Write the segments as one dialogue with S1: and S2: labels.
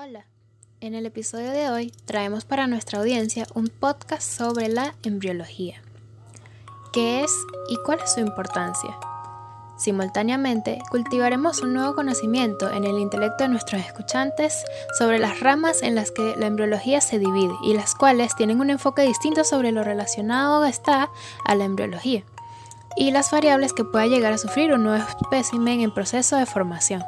S1: Hola, en el episodio de hoy traemos para nuestra audiencia un podcast sobre la embriología. ¿Qué es y cuál es su importancia? Simultáneamente, cultivaremos un nuevo conocimiento en el intelecto de nuestros escuchantes sobre las ramas en las que la embriología se divide y las cuales tienen un enfoque distinto sobre lo relacionado está a la embriología y las variables que pueda llegar a sufrir un nuevo espécimen en proceso de formación.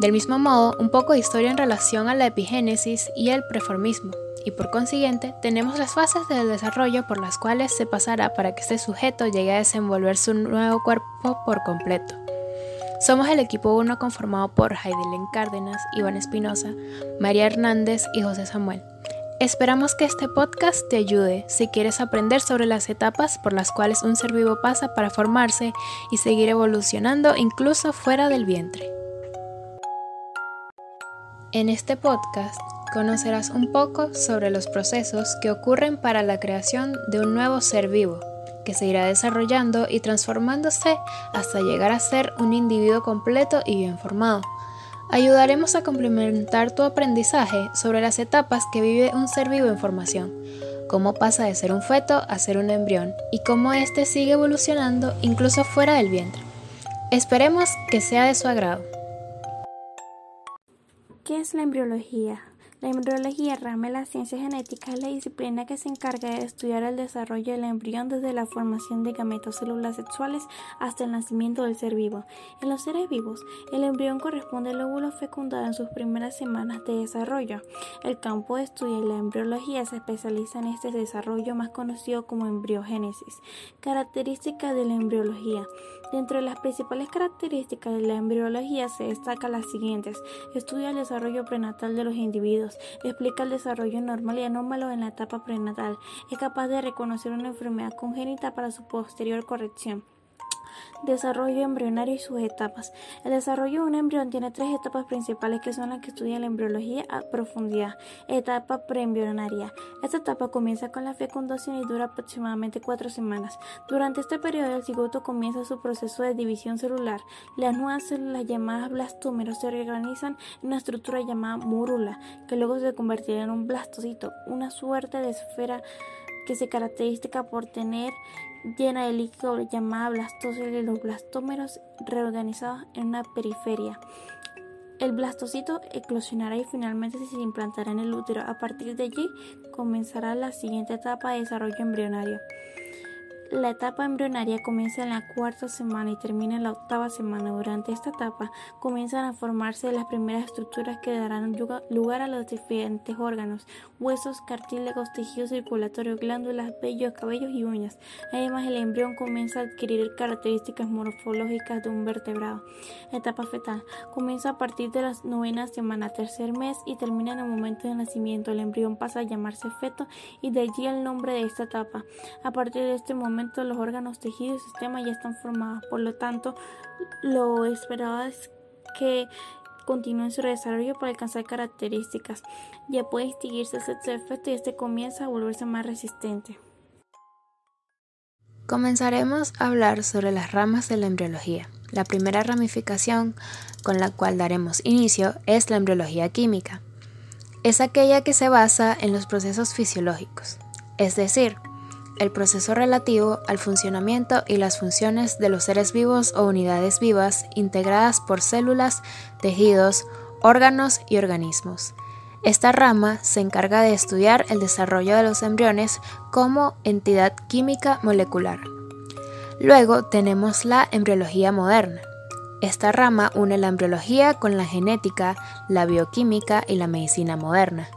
S1: Del mismo modo, un poco de historia en relación a la epigénesis y el preformismo, y por consiguiente tenemos las fases del desarrollo por las cuales se pasará para que este sujeto llegue a desenvolver su nuevo cuerpo por completo. Somos el equipo 1 conformado por Heidelin Cárdenas, Iván Espinosa, María Hernández y José Samuel. Esperamos que este podcast te ayude si quieres aprender sobre las etapas por las cuales un ser vivo pasa para formarse y seguir evolucionando incluso fuera del vientre. En este podcast conocerás un poco sobre los procesos que ocurren para la creación de un nuevo ser vivo, que se irá desarrollando y transformándose hasta llegar a ser un individuo completo y bien formado. Ayudaremos a complementar tu aprendizaje sobre las etapas que vive un ser vivo en formación, cómo pasa de ser un feto a ser un embrión y cómo éste sigue evolucionando incluso fuera del vientre. Esperemos que sea de su agrado.
S2: ¿Qué es la embriología? La embriología, rama de la ciencia genética, es la disciplina que se encarga de estudiar el desarrollo del embrión desde la formación de gametos células sexuales hasta el nacimiento del ser vivo. En los seres vivos, el embrión corresponde al óvulo fecundado en sus primeras semanas de desarrollo. El campo de estudio de la embriología se especializa en este desarrollo más conocido como embriogénesis. Características de la embriología. Dentro de las principales características de la embriología se destacan las siguientes. Estudia el desarrollo prenatal de los individuos, explica el desarrollo normal y anómalo en la etapa prenatal, es capaz de reconocer una enfermedad congénita para su posterior corrección. Desarrollo embrionario y sus etapas. El desarrollo de un embrión tiene tres etapas principales que son las que estudia la embriología a profundidad. Etapa preembrionaria. Esta etapa comienza con la fecundación y dura aproximadamente cuatro semanas. Durante este periodo el cigoto comienza su proceso de división celular. Las nuevas células llamadas blastómeros se reorganizan en una estructura llamada morula, que luego se convertirá en un blastocito, una suerte de esfera que se caracteriza por tener llena de líquido llamada blastocele los blastómeros reorganizados en una periferia. El blastocito eclosionará y finalmente se implantará en el útero. A partir de allí comenzará la siguiente etapa de desarrollo embrionario. La etapa embrionaria comienza en la cuarta semana y termina en la octava semana. Durante esta etapa comienzan a formarse las primeras estructuras que darán lugar a los diferentes órganos, huesos, cartílagos, tejidos circulatorios, glándulas, vellos, cabellos y uñas. Además, el embrión comienza a adquirir características morfológicas de un vertebrado. Etapa fetal comienza a partir de la novena semana, tercer mes y termina en el momento de nacimiento. El embrión pasa a llamarse feto y de allí el nombre de esta etapa. A partir de este momento, los órganos, tejidos y sistemas ya están formados. Por lo tanto, lo esperado es que continúen su desarrollo para alcanzar características. Ya puede extinguirse el sexo efecto y este comienza a volverse más resistente.
S1: Comenzaremos a hablar sobre las ramas de la embriología. La primera ramificación con la cual daremos inicio es la embriología química. Es aquella que se basa en los procesos fisiológicos, es decir, el proceso relativo al funcionamiento y las funciones de los seres vivos o unidades vivas integradas por células, tejidos, órganos y organismos. Esta rama se encarga de estudiar el desarrollo de los embriones como entidad química molecular. Luego tenemos la embriología moderna. Esta rama une la embriología con la genética, la bioquímica y la medicina moderna.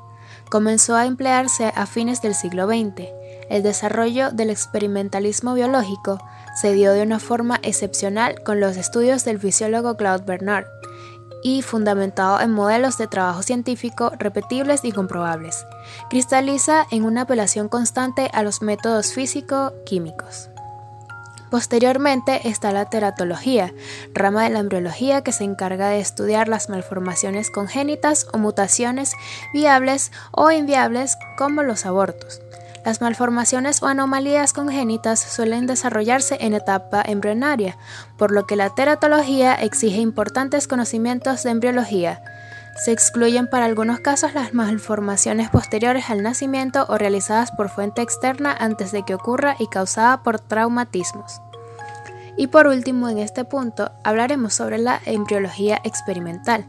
S1: Comenzó a emplearse a fines del siglo XX el desarrollo del experimentalismo biológico se dio de una forma excepcional con los estudios del fisiólogo Claude Bernard y fundamentado en modelos de trabajo científico repetibles y comprobables. Cristaliza en una apelación constante a los métodos físico-químicos. Posteriormente está la teratología, rama de la embriología que se encarga de estudiar las malformaciones congénitas o mutaciones viables o inviables como los abortos. Las malformaciones o anomalías congénitas suelen desarrollarse en etapa embrionaria, por lo que la teratología exige importantes conocimientos de embriología. Se excluyen para algunos casos las malformaciones posteriores al nacimiento o realizadas por fuente externa antes de que ocurra y causada por traumatismos. Y por último, en este punto, hablaremos sobre la embriología experimental.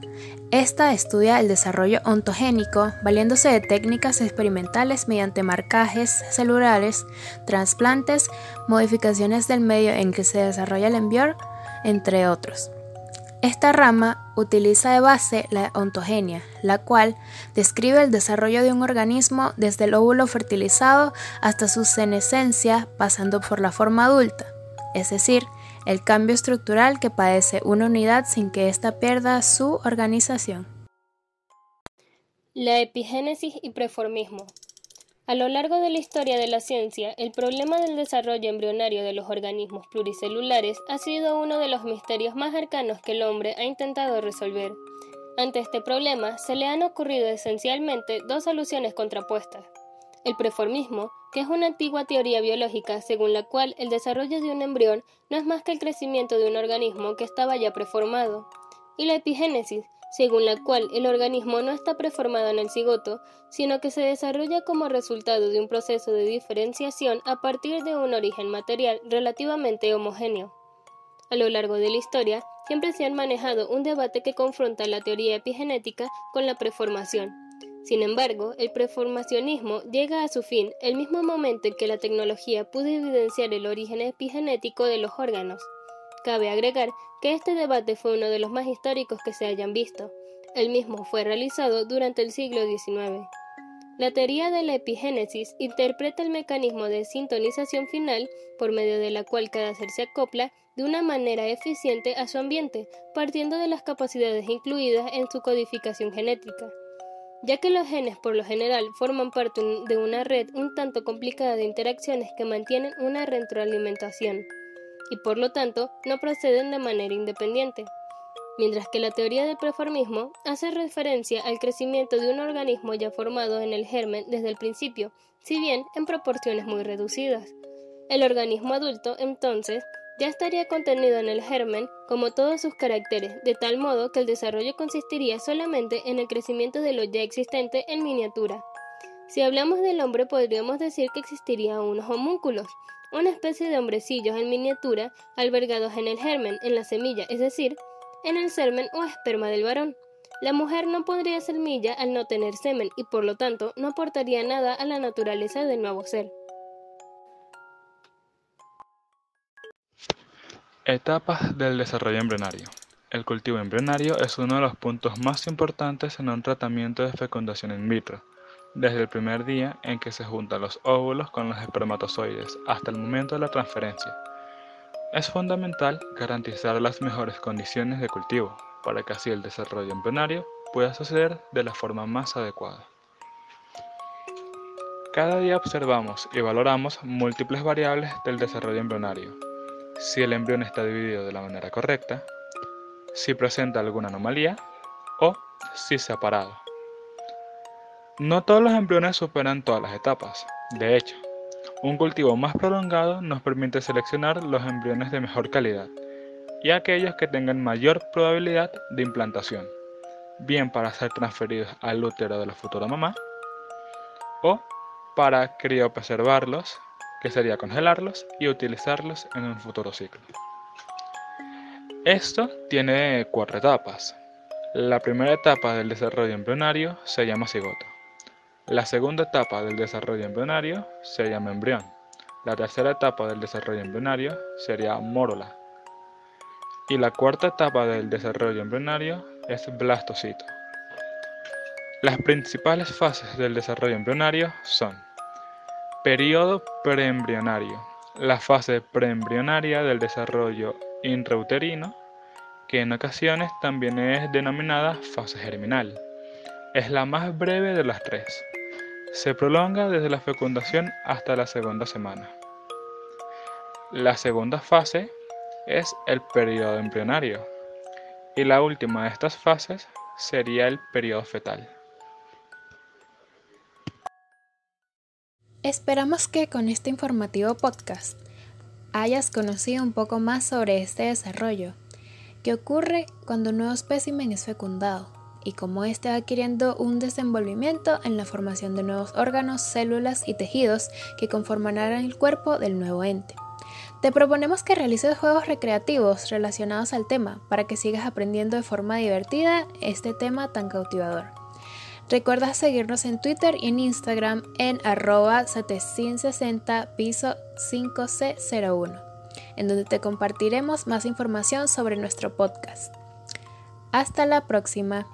S1: Esta estudia el desarrollo ontogénico, valiéndose de técnicas experimentales mediante marcajes celulares, trasplantes, modificaciones del medio en que se desarrolla el embrión, entre otros. Esta rama utiliza de base la ontogenia, la cual describe el desarrollo de un organismo desde el óvulo fertilizado hasta su senescencia, pasando por la forma adulta, es decir, el cambio estructural que padece una unidad sin que ésta pierda su organización.
S3: La epigénesis y preformismo. A lo largo de la historia de la ciencia, el problema del desarrollo embrionario de los organismos pluricelulares ha sido uno de los misterios más arcanos que el hombre ha intentado resolver. Ante este problema se le han ocurrido esencialmente dos soluciones contrapuestas. El preformismo, que es una antigua teoría biológica según la cual el desarrollo de un embrión no es más que el crecimiento de un organismo que estaba ya preformado, y la epigénesis, según la cual el organismo no está preformado en el cigoto, sino que se desarrolla como resultado de un proceso de diferenciación a partir de un origen material relativamente homogéneo. A lo largo de la historia, siempre se ha manejado un debate que confronta la teoría epigenética con la preformación. Sin embargo, el preformacionismo llega a su fin el mismo momento en que la tecnología pudo evidenciar el origen epigenético de los órganos. Cabe agregar que este debate fue uno de los más históricos que se hayan visto. El mismo fue realizado durante el siglo XIX. La teoría de la epigénesis interpreta el mecanismo de sintonización final por medio de la cual cada ser se acopla de una manera eficiente a su ambiente, partiendo de las capacidades incluidas en su codificación genética. Ya que los genes por lo general forman parte de una red un tanto complicada de interacciones que mantienen una retroalimentación y por lo tanto no proceden de manera independiente, mientras que la teoría del preformismo hace referencia al crecimiento de un organismo ya formado en el germen desde el principio, si bien en proporciones muy reducidas. El organismo adulto, entonces, ya estaría contenido en el germen como todos sus caracteres, de tal modo que el desarrollo consistiría solamente en el crecimiento de lo ya existente en miniatura. Si hablamos del hombre podríamos decir que existirían unos homúnculos, una especie de hombrecillos en miniatura albergados en el germen, en la semilla, es decir, en el semen o esperma del varón. La mujer no pondría semilla al no tener semen y por lo tanto no aportaría nada a la naturaleza del nuevo ser.
S4: Etapas del desarrollo embrionario. El cultivo embrionario es uno de los puntos más importantes en un tratamiento de fecundación in vitro desde el primer día en que se juntan los óvulos con los espermatozoides hasta el momento de la transferencia. Es fundamental garantizar las mejores condiciones de cultivo para que así el desarrollo embrionario pueda suceder de la forma más adecuada. Cada día observamos y valoramos múltiples variables del desarrollo embrionario. Si el embrión está dividido de la manera correcta, si presenta alguna anomalía o si se ha parado. No todos los embriones superan todas las etapas. De hecho, un cultivo más prolongado nos permite seleccionar los embriones de mejor calidad y aquellos que tengan mayor probabilidad de implantación, bien para ser transferidos al útero de la futura mamá o para criopreservarlos, que sería congelarlos y utilizarlos en un futuro ciclo. Esto tiene cuatro etapas. La primera etapa del desarrollo embrionario se llama cigoto. La segunda etapa del desarrollo embrionario se llama embrión. La tercera etapa del desarrollo embrionario sería mórula. Y la cuarta etapa del desarrollo embrionario es blastocito. Las principales fases del desarrollo embrionario son Periodo preembrionario, la fase preembrionaria del desarrollo intrauterino, que en ocasiones también es denominada fase germinal. Es la más breve de las tres. Se prolonga desde la fecundación hasta la segunda semana. La segunda fase es el periodo embrionario y la última de estas fases sería el periodo fetal.
S1: Esperamos que con este informativo podcast hayas conocido un poco más sobre este desarrollo, que ocurre cuando un nuevo espécimen es fecundado y cómo éste va adquiriendo un desenvolvimiento en la formación de nuevos órganos, células y tejidos que conformarán el cuerpo del nuevo ente. Te proponemos que realices juegos recreativos relacionados al tema para que sigas aprendiendo de forma divertida este tema tan cautivador. Recuerda seguirnos en Twitter y en Instagram en arroba 760 piso 5C01 en donde te compartiremos más información sobre nuestro podcast. Hasta la próxima.